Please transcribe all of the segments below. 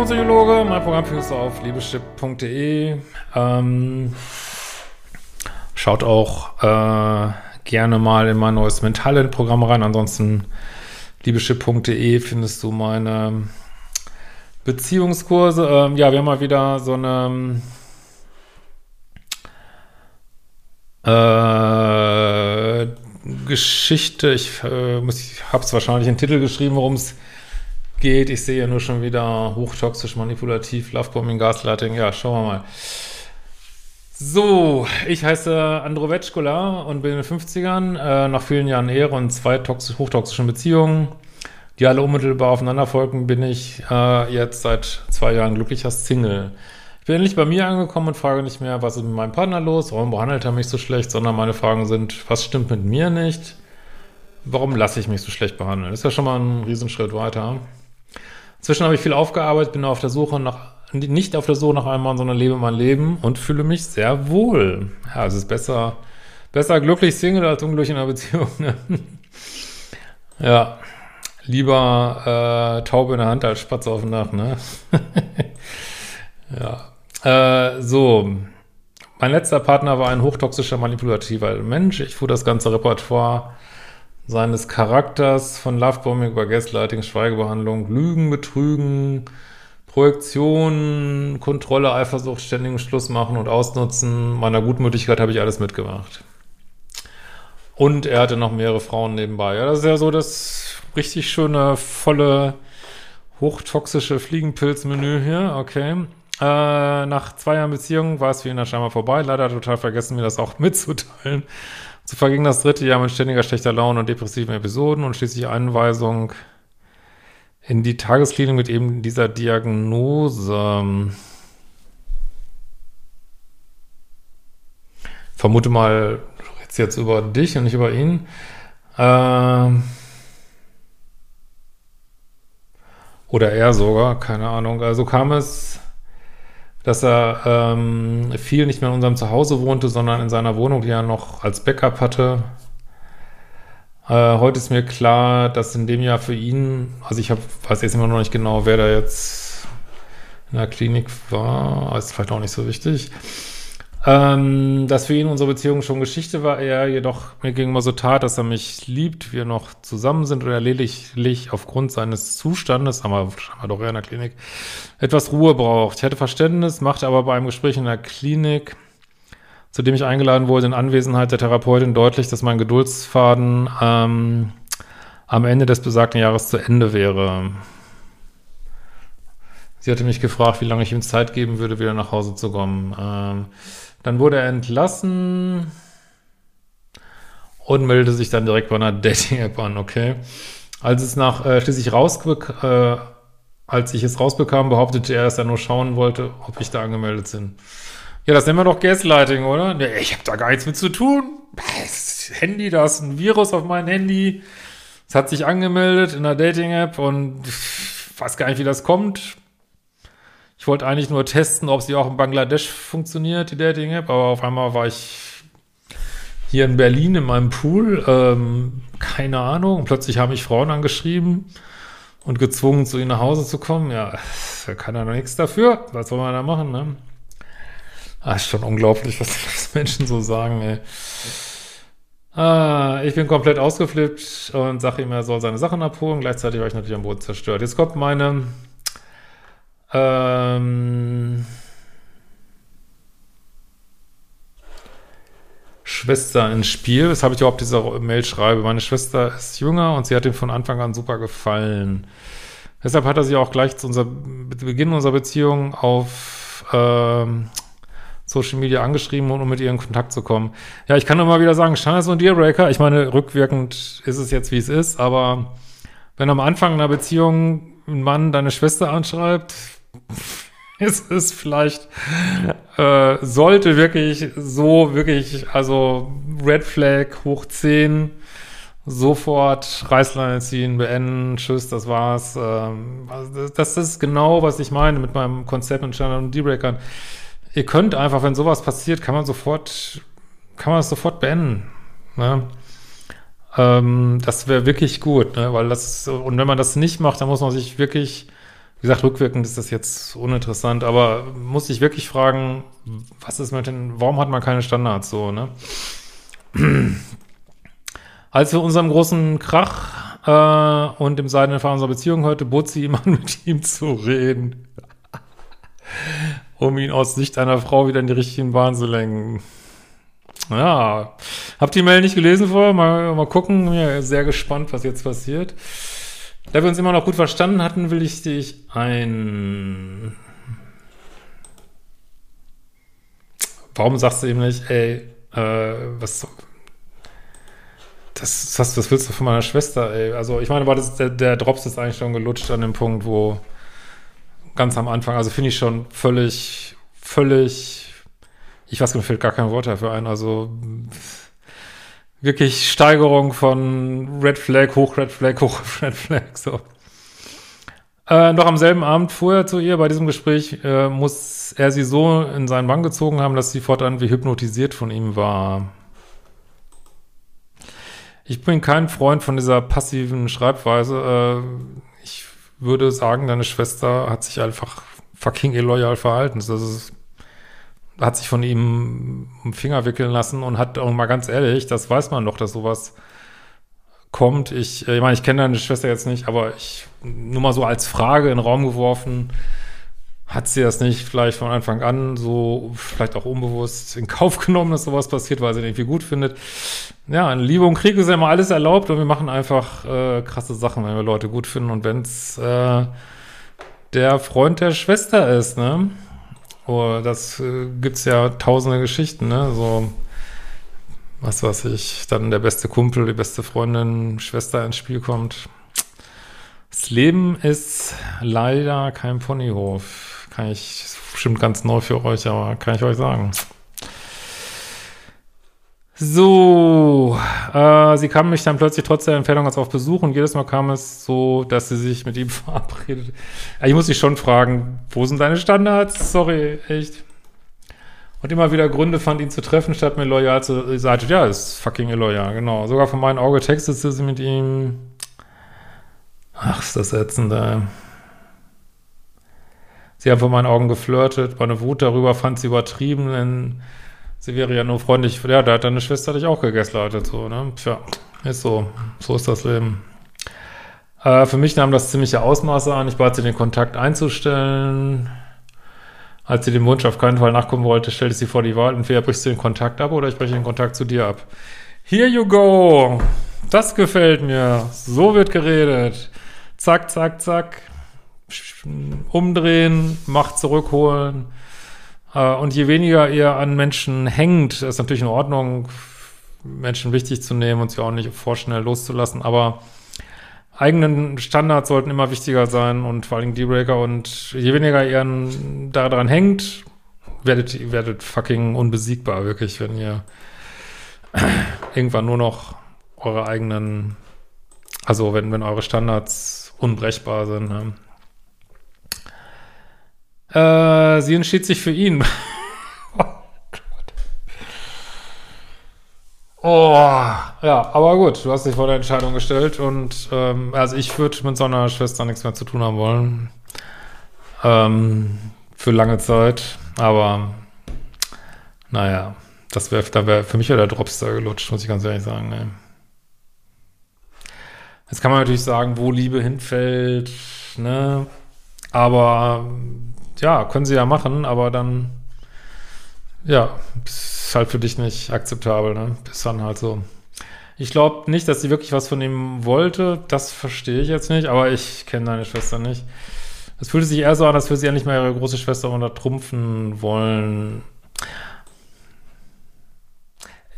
Diplompsychologe. Mein Programm findest du auf liebeschip.de. Ähm, schaut auch äh, gerne mal in mein neues Mentalent-Programm rein. Ansonsten liebeschip.de findest du meine Beziehungskurse. Ähm, ja, wir haben mal wieder so eine äh, Geschichte. Ich, äh, ich habe es wahrscheinlich in den Titel geschrieben, worum es geht. Ich sehe ja nur schon wieder hochtoxisch, manipulativ, Lovebombing, Gaslighting. Ja, schauen wir mal. So, ich heiße Andro Vetschkola und bin in den 50ern, äh, nach vielen Jahren Ehre und zwei toxisch, hochtoxischen Beziehungen, die alle unmittelbar aufeinander folgen, bin ich äh, jetzt seit zwei Jahren glücklicher Single. Ich bin endlich bei mir angekommen und frage nicht mehr, was ist mit meinem Partner los, warum behandelt er mich so schlecht, sondern meine Fragen sind, was stimmt mit mir nicht, warum lasse ich mich so schlecht behandeln. Das ist ja schon mal ein Riesenschritt weiter. Inzwischen habe ich viel aufgearbeitet, bin auf der Suche nach, nicht auf der Suche nach einem Mann, sondern lebe mein Leben und fühle mich sehr wohl. Ja, es ist besser, besser glücklich Single als unglücklich in einer Beziehung. Ne? ja, lieber äh, Taube in der Hand als Spatz auf dem Dach, ne? ja. Äh, so. Mein letzter Partner war ein hochtoxischer, manipulativer Mensch. Ich fuhr das ganze Repertoire seines Charakters von Lovebombing über Gaslighting, Schweigebehandlung, Lügen, Betrügen, Projektion, Kontrolle, Eifersucht, ständigen Schluss machen und Ausnutzen meiner Gutmütigkeit habe ich alles mitgemacht. Und er hatte noch mehrere Frauen nebenbei. Ja, das ist ja so das richtig schöne, volle, hochtoxische Fliegenpilzmenü hier. Okay. Äh, nach zwei Jahren Beziehung war es für ihn dann scheinbar vorbei. Leider total vergessen, mir das auch mitzuteilen. So verging das dritte Jahr mit ständiger schlechter Laune und depressiven Episoden und schließlich Einweisung in die Tagesklinik mit eben dieser Diagnose. Vermute mal, du redest jetzt über dich und nicht über ihn. Ähm oder er sogar, keine Ahnung. Also kam es dass er ähm, viel nicht mehr in unserem Zuhause wohnte, sondern in seiner Wohnung, die er noch als Backup hatte. Äh, heute ist mir klar, dass in dem Jahr für ihn, also ich hab, weiß jetzt immer noch nicht genau, wer da jetzt in der Klinik war, ist vielleicht auch nicht so wichtig. Ähm, dass für ihn unsere Beziehung schon Geschichte war, er jedoch mir gegenüber so tat, dass er mich liebt, wir noch zusammen sind oder lediglich aufgrund seines Zustandes, haben wir, haben wir doch eher in der Klinik, etwas Ruhe braucht. Ich hatte Verständnis, machte aber bei einem Gespräch in der Klinik, zu dem ich eingeladen wurde, in Anwesenheit der Therapeutin deutlich, dass mein Geduldsfaden ähm, am Ende des besagten Jahres zu Ende wäre. Sie hatte mich gefragt, wie lange ich ihm Zeit geben würde, wieder nach Hause zu kommen. Ähm, dann wurde er entlassen und meldete sich dann direkt bei einer Dating-App an, okay. Als es nach äh, schließlich rausbek äh, als ich es rausbekam, behauptete er, dass er nur schauen wollte, ob ich da angemeldet bin. Ja, das nennen wir doch Gaslighting, oder? Nee, ich habe da gar nichts mit zu tun. Das Handy, da ist ein Virus auf meinem Handy. Es hat sich angemeldet in der Dating-App und weiß gar nicht, wie das kommt. Ich wollte eigentlich nur testen, ob sie auch in Bangladesch funktioniert, die Dating-App, aber auf einmal war ich hier in Berlin in meinem Pool, ähm, keine Ahnung, plötzlich haben mich Frauen angeschrieben und gezwungen, zu ihnen nach Hause zu kommen. Ja, da kann er noch nichts dafür. Was soll man da machen, ne? Ah, ist schon unglaublich, was, Menschen so sagen, ey. Ah, ich bin komplett ausgeflippt und sage ihm, er soll seine Sachen abholen. Gleichzeitig war ich natürlich am Boden zerstört. Jetzt kommt meine ähm, Schwester ins Spiel, weshalb ich überhaupt diese Mail schreibe. Meine Schwester ist jünger und sie hat ihm von Anfang an super gefallen. Deshalb hat er sie auch gleich zu unser, Beginn unserer Beziehung auf ähm, Social Media angeschrieben, um mit ihr in Kontakt zu kommen. Ja, ich kann nur mal wieder sagen, so ein Dealbreaker. Ich meine, rückwirkend ist es jetzt, wie es ist, aber wenn am Anfang einer Beziehung ein Mann deine Schwester anschreibt, ist es vielleicht, äh, sollte wirklich so, wirklich, also Red Flag hoch 10, sofort Reißleine ziehen, beenden, tschüss, das war's. Ähm, also das ist genau, was ich meine mit meinem Konzept mit Channel und D-Breakern. Ihr könnt einfach, wenn sowas passiert, kann man sofort, kann man es sofort beenden. Ne? Ähm, das wäre wirklich gut, ne? weil das, und wenn man das nicht macht, dann muss man sich wirklich, wie gesagt, rückwirkend ist das jetzt uninteressant, aber muss sich wirklich fragen, was ist mit den, warum hat man keine Standards so, ne? Als wir unserem großen Krach äh, und dem seidenen Fahren unserer Beziehung hörte, bot sie an, mit ihm zu reden. um ihn aus Sicht einer Frau wieder in die richtigen Bahn zu lenken. Ja, habt die Mail nicht gelesen vorher? Mal, mal gucken. Ja, sehr gespannt, was jetzt passiert. Da wir uns immer noch gut verstanden hatten, will ich dich ein... Warum sagst du ihm nicht, ey, äh, was, das, das, das willst du von meiner Schwester, ey. Also ich meine, war das, der, der Drops ist eigentlich schon gelutscht an dem Punkt, wo ganz am Anfang, also finde ich schon völlig, völlig, ich weiß, mir fällt gar kein Wort dafür ein, also wirklich Steigerung von Red Flag, hoch Red Flag, hoch Red Flag, so. Äh, noch am selben Abend vorher zu ihr bei diesem Gespräch äh, muss er sie so in seinen Bann gezogen haben, dass sie fortan wie hypnotisiert von ihm war. Ich bin kein Freund von dieser passiven Schreibweise. Äh, ich würde sagen, deine Schwester hat sich einfach fucking illoyal verhalten. Das ist, hat sich von ihm im Finger wickeln lassen und hat auch mal ganz ehrlich, das weiß man doch, dass sowas kommt. Ich, äh, ich meine, ich kenne deine Schwester jetzt nicht, aber ich nur mal so als Frage in den Raum geworfen, hat sie das nicht vielleicht von Anfang an so, vielleicht auch unbewusst in Kauf genommen, dass sowas passiert, weil sie den irgendwie gut findet. Ja, in Liebe und Krieg ist ja immer alles erlaubt und wir machen einfach äh, krasse Sachen, wenn wir Leute gut finden und wenn es äh, der Freund der Schwester ist, ne? Oh, das äh, gibt's ja tausende Geschichten, ne? So, was weiß ich, dann der beste Kumpel, die beste Freundin, Schwester ins Spiel kommt. Das Leben ist leider kein Ponyhof. Kann ich, bestimmt ganz neu für euch, aber kann ich euch sagen. So, äh, sie kam mich dann plötzlich trotz der Entfernung als auf Besuch und jedes Mal kam es so, dass sie sich mit ihm verabredet. Ich muss dich schon fragen, wo sind deine Standards? Sorry, echt. Und immer wieder Gründe fand, ihn zu treffen, statt mir loyal zu sein. Ja, ist fucking illoyal, genau. Sogar von meinem Auge textete sie mit ihm. Ach, ist das ätzend, ey. Sie haben vor meinen Augen geflirtet, meine Wut darüber fand sie übertrieben, denn sie wäre ja nur freundlich. Ja, da hat deine Schwester dich auch gegaslightet, so, ne? Tja, ist so. So ist das Leben. Äh, für mich nahm das ziemliche Ausmaße an. Ich bat sie, den Kontakt einzustellen. Als sie dem Wunsch auf keinen Fall nachkommen wollte, stellte sie vor die Wahl, entweder brichst du den Kontakt ab oder ich breche den Kontakt zu dir ab. Here you go! Das gefällt mir. So wird geredet. Zack, zack, zack umdrehen, Macht zurückholen. Äh, und je weniger ihr an Menschen hängt, ist natürlich in Ordnung, Menschen wichtig zu nehmen und sie auch nicht vorschnell loszulassen, aber eigenen Standards sollten immer wichtiger sein und vor allem Dealbreaker und je weniger ihr daran hängt, werdet ihr werdet fucking unbesiegbar, wirklich, wenn ihr irgendwann nur noch eure eigenen, also wenn, wenn eure Standards unbrechbar sind. Ne? Äh, sie entschied sich für ihn. oh Gott. Oh, ja, aber gut, du hast dich vor der Entscheidung gestellt und ähm, also ich würde mit so einer Schwester nichts mehr zu tun haben wollen. Ähm, für lange Zeit, aber naja, das wäre, da wäre für mich ja der Dropstar gelutscht, muss ich ganz ehrlich sagen. Ne? Jetzt kann man natürlich sagen, wo Liebe hinfällt, ne? Aber ja, können sie ja machen, aber dann, ja, ist halt für dich nicht akzeptabel, ne? Ist dann halt so. Ich glaube nicht, dass sie wirklich was von ihm wollte. Das verstehe ich jetzt nicht, aber ich kenne deine Schwester nicht. Es fühlte sich eher so an, als würde sie ja nicht mehr ihre große Schwester untertrumpfen wollen.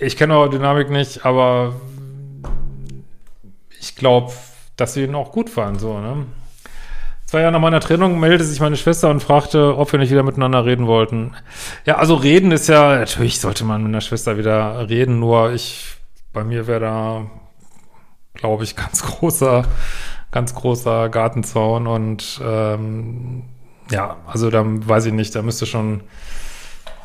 Ich kenne eure Dynamik nicht, aber ich glaube, dass sie ihn auch gut fanden, so, ne? Zwei Jahre nach meiner Trennung meldete sich meine Schwester und fragte, ob wir nicht wieder miteinander reden wollten. Ja, also reden ist ja, natürlich sollte man mit einer Schwester wieder reden, nur ich, bei mir wäre da, glaube ich, ganz großer, ganz großer Gartenzaun und ähm, ja, also da weiß ich nicht, da müsste schon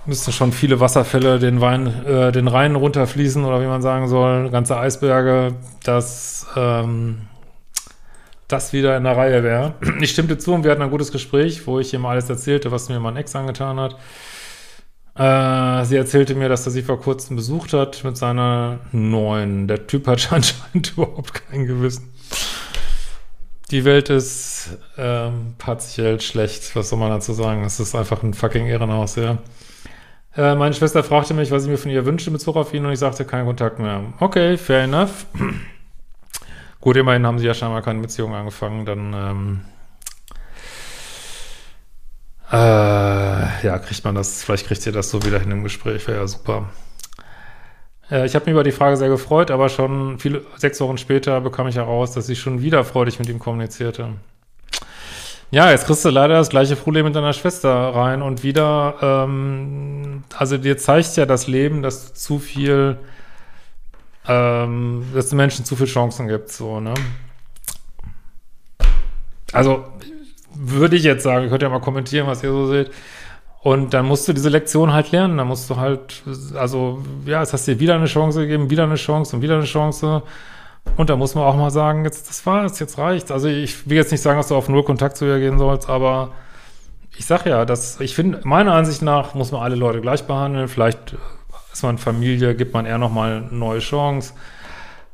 müssten schon viele Wasserfälle den Wein, äh, den Rhein runterfließen oder wie man sagen soll, ganze Eisberge, dass ähm, das wieder in der Reihe wäre. Ich stimmte zu und wir hatten ein gutes Gespräch, wo ich ihm alles erzählte, was mir mein Ex angetan hat. Äh, sie erzählte mir, dass er sie vor kurzem besucht hat mit seiner neuen. Der Typ hat anscheinend überhaupt kein Gewissen. Die Welt ist ähm, partiell schlecht, was soll man dazu sagen? Es ist einfach ein fucking Ehrenhaus, ja. Äh, meine Schwester fragte mich, was ich mir von ihr wünschte in Bezug auf ihn und ich sagte, kein Kontakt mehr. Okay, fair enough. Gut, immerhin haben sie ja scheinbar keine Beziehung angefangen, dann ähm, äh, ja, kriegt man das, vielleicht kriegt ihr das so wieder hin im Gespräch, wäre ja super. Ich habe mich über die Frage sehr gefreut, aber schon viele, sechs Wochen später bekam ich heraus, dass sie schon wieder freudig mit ihm kommunizierte. Ja, jetzt kriegst du leider das gleiche Problem mit deiner Schwester rein und wieder, ähm, also dir zeigt ja das Leben, dass du zu viel, ähm, dass den Menschen zu viele Chancen gibt, so, ne? Also, würde ich jetzt sagen, könnt ja mal kommentieren, was ihr so seht. Und dann musst du diese Lektion halt lernen. Dann musst du halt, also, ja, es hast dir wieder eine Chance gegeben, wieder eine Chance und wieder eine Chance. Und da muss man auch mal sagen, jetzt, das war's, jetzt reicht's. Also ich will jetzt nicht sagen, dass du auf null Kontakt zu ihr gehen sollst, aber ich sag ja, dass ich finde, meiner Ansicht nach muss man alle Leute gleich behandeln. Vielleicht ist man Familie, gibt man eher nochmal eine neue Chance.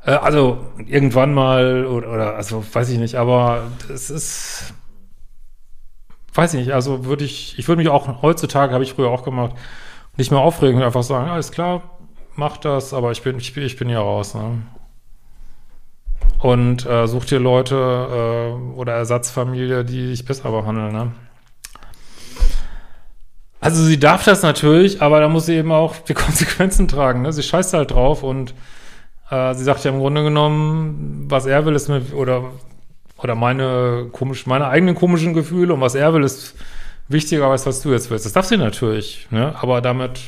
Äh, also irgendwann mal oder, oder also weiß ich nicht, aber es ist, weiß ich nicht, also würde ich, ich würde mich auch, heutzutage habe ich früher auch gemacht, nicht mehr aufregen und einfach sagen, alles klar, mach das, aber ich bin, ich, ich bin hier raus. Ne? und äh, such dir Leute äh, oder Ersatzfamilie, die dich besser behandeln. Ne? Also sie darf das natürlich, aber da muss sie eben auch die Konsequenzen tragen. Ne? Sie scheißt halt drauf und äh, sie sagt ja im Grunde genommen, was er will, ist mir, oder, oder meine komisch, meine eigenen komischen Gefühle und was er will, ist wichtiger als was du jetzt willst. Das darf sie natürlich, ne? aber damit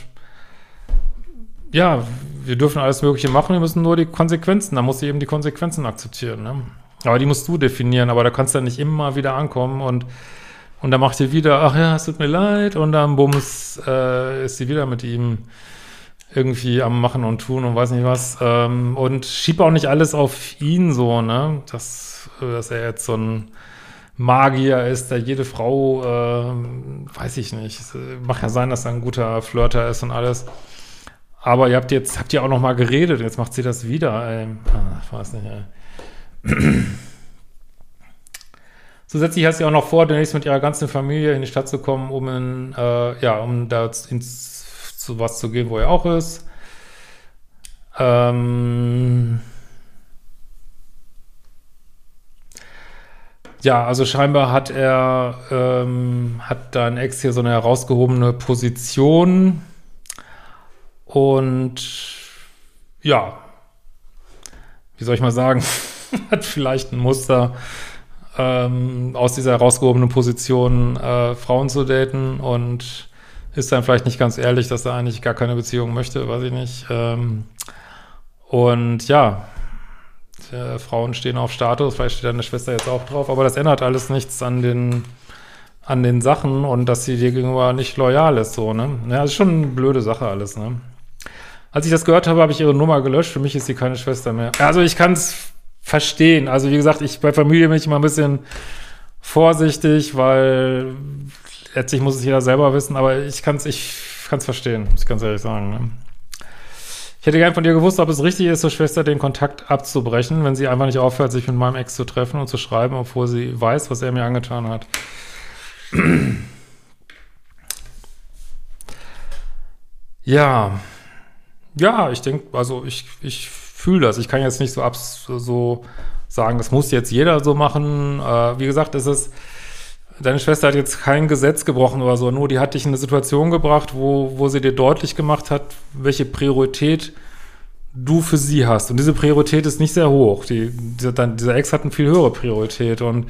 ja, wir dürfen alles Mögliche machen, wir müssen nur die Konsequenzen, da muss sie eben die Konsequenzen akzeptieren. Ne? Aber die musst du definieren, aber da kannst du ja nicht immer wieder ankommen und, und dann macht sie wieder, ach ja, es tut mir leid, und dann bums, äh, ist sie wieder mit ihm irgendwie am Machen und Tun und weiß nicht was. Ähm, und schieb auch nicht alles auf ihn so, ne? Dass, dass er jetzt so ein Magier ist, der jede Frau, äh, weiß ich nicht. Mag ja sein, dass er ein guter Flirter ist und alles. Aber ihr habt jetzt, habt ihr auch noch mal geredet, jetzt macht sie das wieder. Ey. Ah, ich weiß nicht, ey. Zusätzlich hat sie auch noch vor, demnächst mit ihrer ganzen Familie in die Stadt zu kommen, um in, äh, ja, um da ins, zu was zu gehen, wo er auch ist. Ähm ja, also scheinbar hat er, ähm, hat dein Ex hier so eine herausgehobene Position und ja, wie soll ich mal sagen, hat vielleicht ein Muster, ähm, aus dieser herausgehobenen Position äh, Frauen zu daten und ist dann vielleicht nicht ganz ehrlich, dass er eigentlich gar keine Beziehung möchte, weiß ich nicht. Ähm, und ja, äh, Frauen stehen auf Status, vielleicht steht deine Schwester jetzt auch drauf, aber das ändert alles nichts an den an den Sachen und dass sie dir gegenüber nicht loyal ist, so, ne? Ja, ist schon eine blöde Sache alles, ne? Als ich das gehört habe, habe ich ihre Nummer gelöscht. Für mich ist sie keine Schwester mehr. Also ich kann es verstehen. Also wie gesagt, ich bei Familie bin ich immer ein bisschen vorsichtig, weil letztlich muss es jeder selber wissen. Aber ich kann es ich kann's verstehen, muss ich ganz ehrlich sagen. Ne? Ich hätte gern von dir gewusst, ob es richtig ist, zur Schwester den Kontakt abzubrechen, wenn sie einfach nicht aufhört, sich mit meinem Ex zu treffen und zu schreiben, obwohl sie weiß, was er mir angetan hat. ja. Ja, ich denke, also ich, ich fühle das. Ich kann jetzt nicht so abs so sagen, das muss jetzt jeder so machen. Äh, wie gesagt, es ist, deine Schwester hat jetzt kein Gesetz gebrochen oder so, nur die hat dich in eine Situation gebracht, wo, wo sie dir deutlich gemacht hat, welche Priorität du für sie hast. Und diese Priorität ist nicht sehr hoch. Die, dieser, dieser Ex hat eine viel höhere Priorität. Und,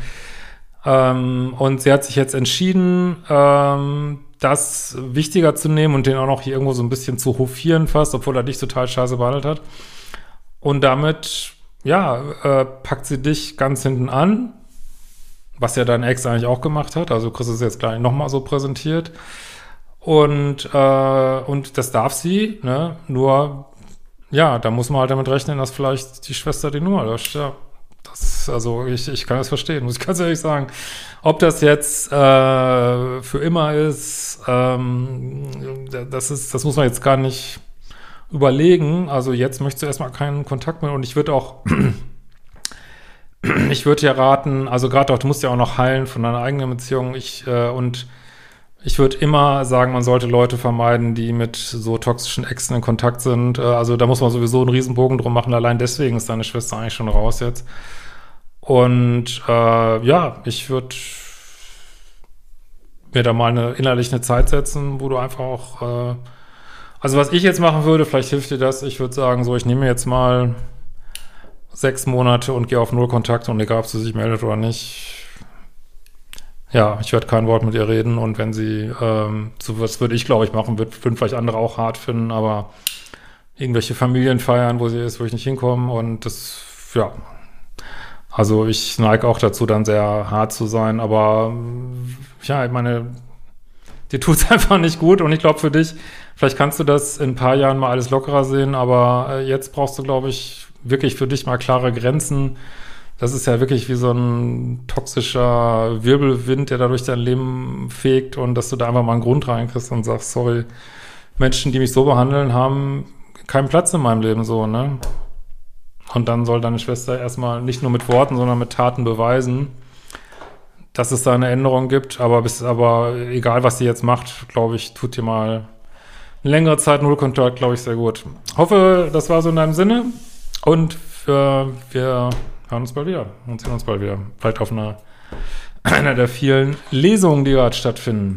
ähm, und sie hat sich jetzt entschieden, ähm, das wichtiger zu nehmen und den auch noch hier irgendwo so ein bisschen zu hofieren fast, obwohl er dich total scheiße behandelt hat. Und damit, ja, äh, packt sie dich ganz hinten an, was ja dein Ex eigentlich auch gemacht hat. Also Chris ist jetzt gleich nochmal so präsentiert. Und, äh, und das darf sie, ne? Nur, ja, da muss man halt damit rechnen, dass vielleicht die Schwester die Nummer löscht, ja. Das, also ich, ich kann das verstehen, muss ich ganz ehrlich sagen. Ob das jetzt äh, für immer ist, ähm, das ist, das muss man jetzt gar nicht überlegen. Also jetzt möchtest du erstmal keinen Kontakt mehr und ich würde auch ich würde dir raten, also gerade auch, du musst ja auch noch heilen von deiner eigenen Beziehung. Ich äh, und ich würde immer sagen, man sollte Leute vermeiden, die mit so toxischen Exen in Kontakt sind. Äh, also da muss man sowieso einen Riesenbogen drum machen. Allein deswegen ist deine Schwester eigentlich schon raus jetzt. Und äh, ja, ich würde mir da mal eine innerlich eine Zeit setzen, wo du einfach auch äh, also was ich jetzt machen würde, vielleicht hilft dir das, ich würde sagen, so, ich nehme jetzt mal sechs Monate und gehe auf Null Kontakt und egal, ob sie sich meldet oder nicht, ja, ich werde kein Wort mit ihr reden und wenn sie, ähm, so was würde ich, glaube ich, machen, wird würden vielleicht andere auch hart finden, aber irgendwelche Familien feiern, wo sie ist, wo ich nicht hinkomme und das, ja, also ich neige auch dazu, dann sehr hart zu sein, aber ja, ich meine, dir tut es einfach nicht gut und ich glaube für dich, vielleicht kannst du das in ein paar Jahren mal alles lockerer sehen, aber äh, jetzt brauchst du, glaube ich, wirklich für dich mal klare Grenzen das ist ja wirklich wie so ein toxischer Wirbelwind, der da durch dein Leben fegt und dass du da einfach mal einen Grund reinkriegst und sagst, sorry, Menschen, die mich so behandeln, haben keinen Platz in meinem Leben so, ne? Und dann soll deine Schwester erstmal nicht nur mit Worten, sondern mit Taten beweisen, dass es da eine Änderung gibt. Aber bis, aber egal, was sie jetzt macht, glaube ich, tut dir mal längere Zeit Null Kontakt, glaube ich, sehr gut. Hoffe, das war so in deinem Sinne. Und für, wir hören uns bald wieder und sehen uns bald wieder. Vielleicht auf einer, einer der vielen Lesungen, die gerade stattfinden.